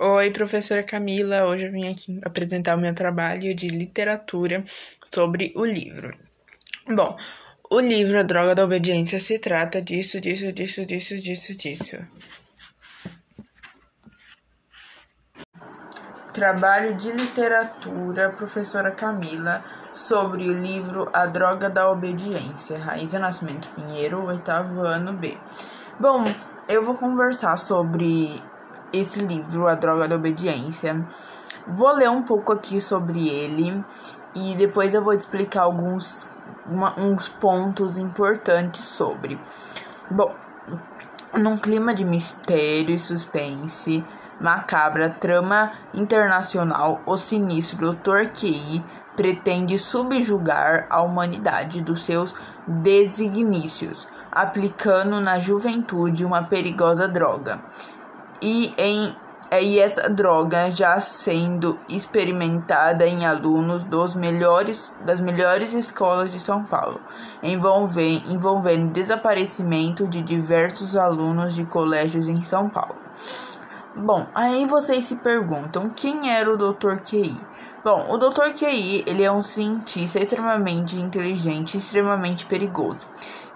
Oi, professora Camila. Hoje eu vim aqui apresentar o meu trabalho de literatura sobre o livro. Bom, o livro A Droga da Obediência se trata disso, disso, disso, disso, disso, disso. Trabalho de literatura, professora Camila, sobre o livro A Droga da Obediência, Raíza Nascimento Pinheiro, oitavo ano B. Bom, eu vou conversar sobre esse livro, A Droga da Obediência. Vou ler um pouco aqui sobre ele e depois eu vou explicar alguns uma, uns pontos importantes sobre. Bom, num clima de mistério e suspense, macabra trama internacional, o sinistro. QI pretende subjugar a humanidade dos seus designícios, aplicando na juventude uma perigosa droga. E em e essa droga já sendo experimentada em alunos dos melhores, das melhores escolas de São Paulo, envolvendo, envolvendo desaparecimento de diversos alunos de colégios em São Paulo. Bom, aí vocês se perguntam quem era o Dr. QI? Bom, o Dr. QI, ele é um cientista extremamente inteligente e extremamente perigoso,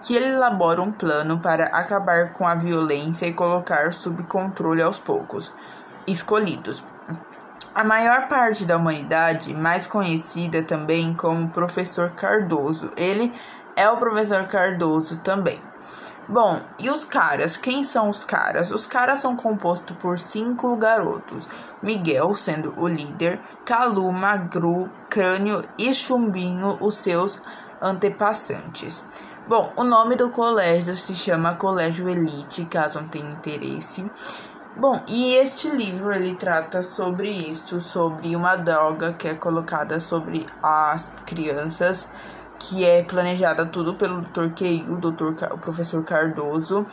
que ele elabora um plano para acabar com a violência e colocar sob controle aos poucos escolhidos. A maior parte da humanidade, mais conhecida também como Professor Cardoso, ele é o Professor Cardoso também. Bom, e os caras? Quem são os caras? Os caras são compostos por cinco garotos: Miguel sendo o líder, Calu, Magru, Crânio e Chumbinho, os seus antepassantes. Bom, o nome do colégio se chama Colégio Elite, caso não tenha interesse. Bom, e este livro ele trata sobre isso, sobre uma droga que é colocada sobre as crianças que é planejada tudo pelo Dr. Kei, o Dr. o professor Cardoso.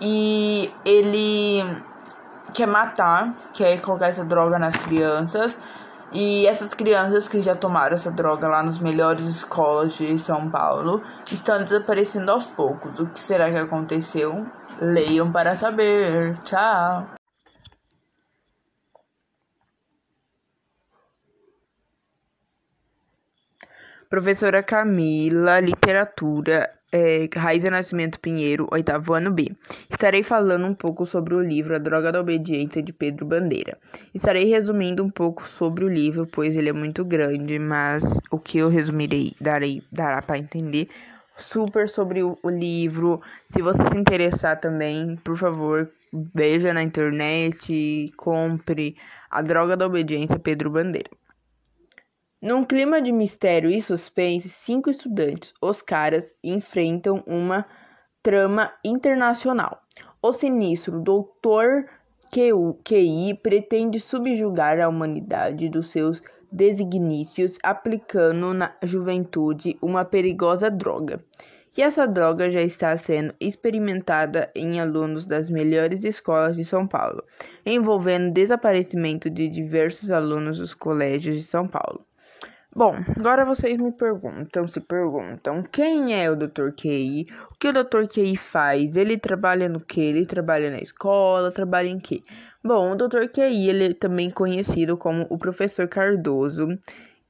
E ele quer matar, quer colocar essa droga nas crianças. E essas crianças que já tomaram essa droga lá nas melhores escolas de São Paulo estão desaparecendo aos poucos. O que será que aconteceu? Leiam para saber. Tchau. Professora Camila, Literatura, é, Raiz Nascimento Pinheiro, oitavo ano B. Estarei falando um pouco sobre o livro A Droga da Obediência, de Pedro Bandeira. Estarei resumindo um pouco sobre o livro, pois ele é muito grande, mas o que eu resumirei darei, dará para entender super sobre o, o livro. Se você se interessar também, por favor, veja na internet, compre A Droga da Obediência, Pedro Bandeira. Num clima de mistério e suspense, cinco estudantes, os caras, enfrentam uma trama internacional. O sinistro Dr. QI pretende subjugar a humanidade dos seus designícios, aplicando na juventude uma perigosa droga. E essa droga já está sendo experimentada em alunos das melhores escolas de São Paulo, envolvendo desaparecimento de diversos alunos dos colégios de São Paulo. Bom, agora vocês me perguntam, se perguntam, quem é o Dr. QI? O que o Dr. QI faz? Ele trabalha no que? Ele trabalha na escola, trabalha em que? Bom, o Dr. QI, ele é também conhecido como o Professor Cardoso.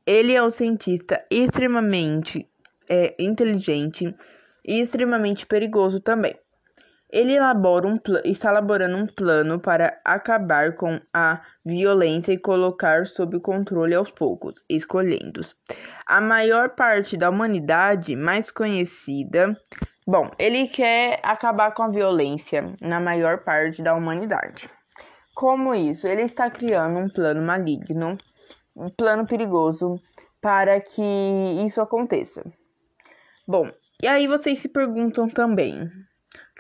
Ele é um cientista extremamente é, inteligente e extremamente perigoso também. Ele elabora um está elaborando um plano para acabar com a violência e colocar sob controle aos poucos, escolhendo a maior parte da humanidade mais conhecida. Bom, ele quer acabar com a violência na maior parte da humanidade. Como isso? Ele está criando um plano maligno, um plano perigoso para que isso aconteça. Bom, e aí vocês se perguntam também,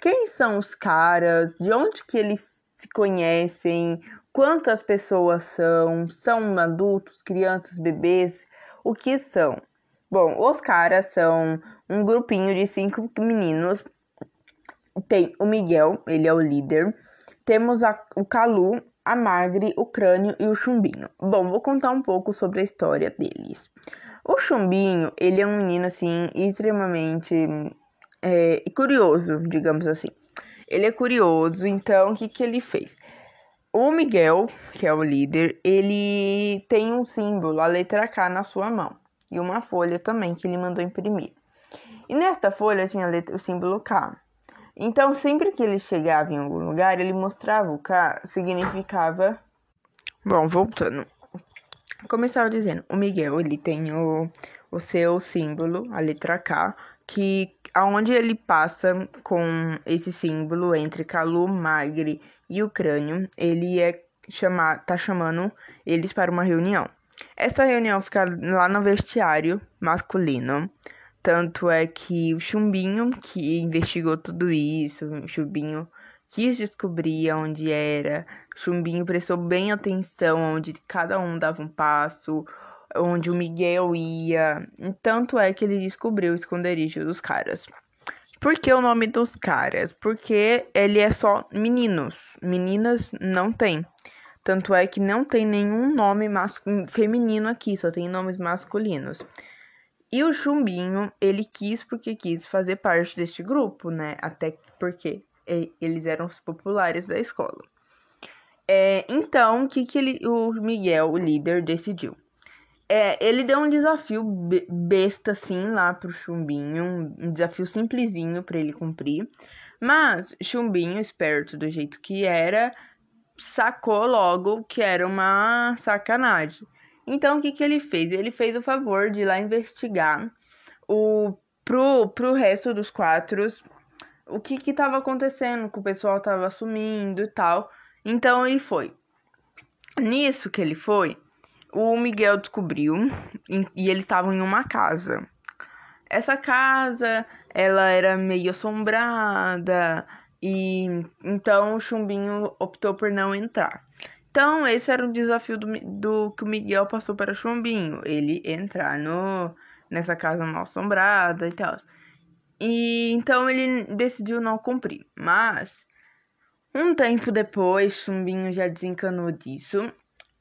quem são os caras, de onde que eles se conhecem, quantas pessoas são, são adultos, crianças, bebês, o que são? Bom, os caras são um grupinho de cinco meninos. Tem o Miguel, ele é o líder. Temos a, o Calu, a Magre, o Crânio e o Chumbinho. Bom, vou contar um pouco sobre a história deles. O Chumbinho, ele é um menino assim extremamente é, curioso, digamos assim. Ele é curioso, então o que, que ele fez? o Miguel, que é o líder, ele tem um símbolo, a letra K, na sua mão. E uma folha também que ele mandou imprimir. E nesta folha tinha letra, o símbolo K. Então, sempre que ele chegava em algum lugar, ele mostrava o K, significava. Bom, voltando. Como eu estava dizendo, o Miguel, ele tem o, o seu símbolo, a letra K, que aonde ele passa com esse símbolo entre Calu, Magre e o crânio, ele é chamar, tá chamando eles para uma reunião. Essa reunião fica lá no vestiário masculino. Tanto é que o Chumbinho, que investigou tudo isso, o Chumbinho quis descobrir onde era, o Chumbinho prestou bem atenção onde cada um dava um passo, onde o Miguel ia. Tanto é que ele descobriu o esconderijo dos caras. Por que o nome dos caras? Porque ele é só meninos. Meninas não tem. Tanto é que não tem nenhum nome feminino aqui, só tem nomes masculinos. E o Chumbinho, ele quis porque quis fazer parte deste grupo, né? Até porque eles eram os populares da escola. É, então, o que, que ele, o Miguel, o líder, decidiu? É, ele deu um desafio besta, assim, lá pro Chumbinho. Um desafio simplesinho para ele cumprir. Mas Chumbinho, esperto do jeito que era, sacou logo que era uma sacanagem. Então, o que, que ele fez? Ele fez o favor de ir lá investigar o, pro, pro resto dos quatro o que que tava acontecendo, que o pessoal tava sumindo e tal. Então, ele foi. Nisso que ele foi, o Miguel descobriu e eles estavam em uma casa. Essa casa, ela era meio assombrada e então o Chumbinho optou por não entrar. Então, esse era o desafio do, do que o Miguel passou para o Chumbinho, ele entrar no nessa casa mal assombrada e tal. E então ele decidiu não cumprir. Mas um tempo depois, Chumbinho já desencanou disso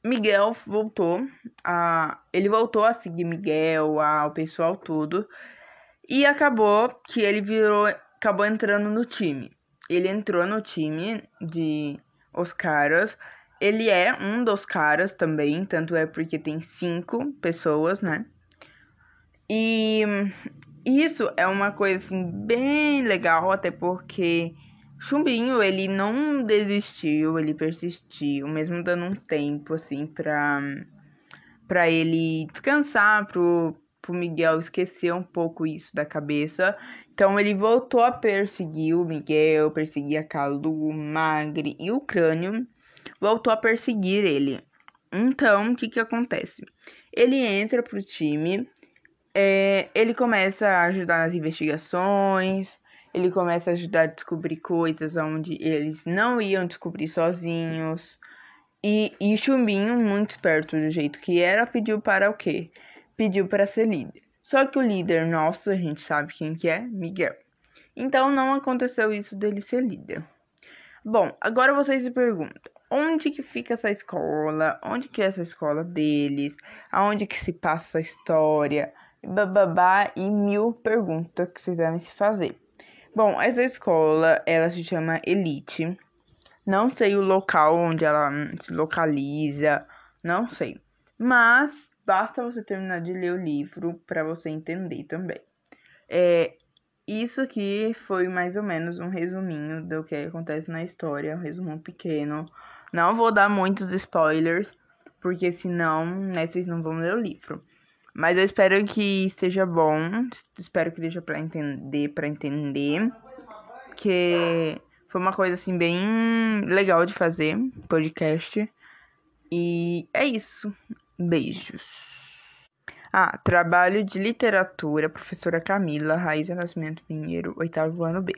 Miguel voltou a. Ele voltou a seguir Miguel, ao pessoal tudo. E acabou que ele virou. Acabou entrando no time. Ele entrou no time de Os Caras. Ele é um dos caras também, tanto é porque tem cinco pessoas, né? E isso é uma coisa assim, bem legal, até porque Chumbinho, ele não desistiu, ele persistiu, mesmo dando um tempo, assim, pra, pra ele descansar, pro, pro Miguel esquecer um pouco isso da cabeça. Então, ele voltou a perseguir o Miguel, perseguir a Calu, Magre e o Crânio. Voltou a perseguir ele. Então, o que que acontece? Ele entra pro time, é, ele começa a ajudar nas investigações, ele começa a ajudar a descobrir coisas onde eles não iam descobrir sozinhos. E, e Chumbinho, muito esperto do jeito que era, pediu para o quê? Pediu para ser líder. Só que o líder nosso, a gente sabe quem que é, Miguel. Então não aconteceu isso dele ser líder. Bom, agora vocês se perguntam, onde que fica essa escola? Onde que é essa escola deles? Aonde que se passa essa história? Bababá e mil perguntas que vocês devem se fazer. Bom, essa escola, ela se chama Elite. Não sei o local onde ela se localiza, não sei. Mas basta você terminar de ler o livro para você entender também. É, isso aqui foi mais ou menos um resuminho do que acontece na história, um resumo pequeno. Não vou dar muitos spoilers, porque senão né, vocês não vão ler o livro. Mas eu espero que esteja bom. Espero que deixe para entender, para entender. Que foi uma coisa assim bem legal de fazer, podcast. E é isso. Beijos. Ah, trabalho de literatura, professora Camila, Raiz Nascimento Pinheiro, oitavo ano B.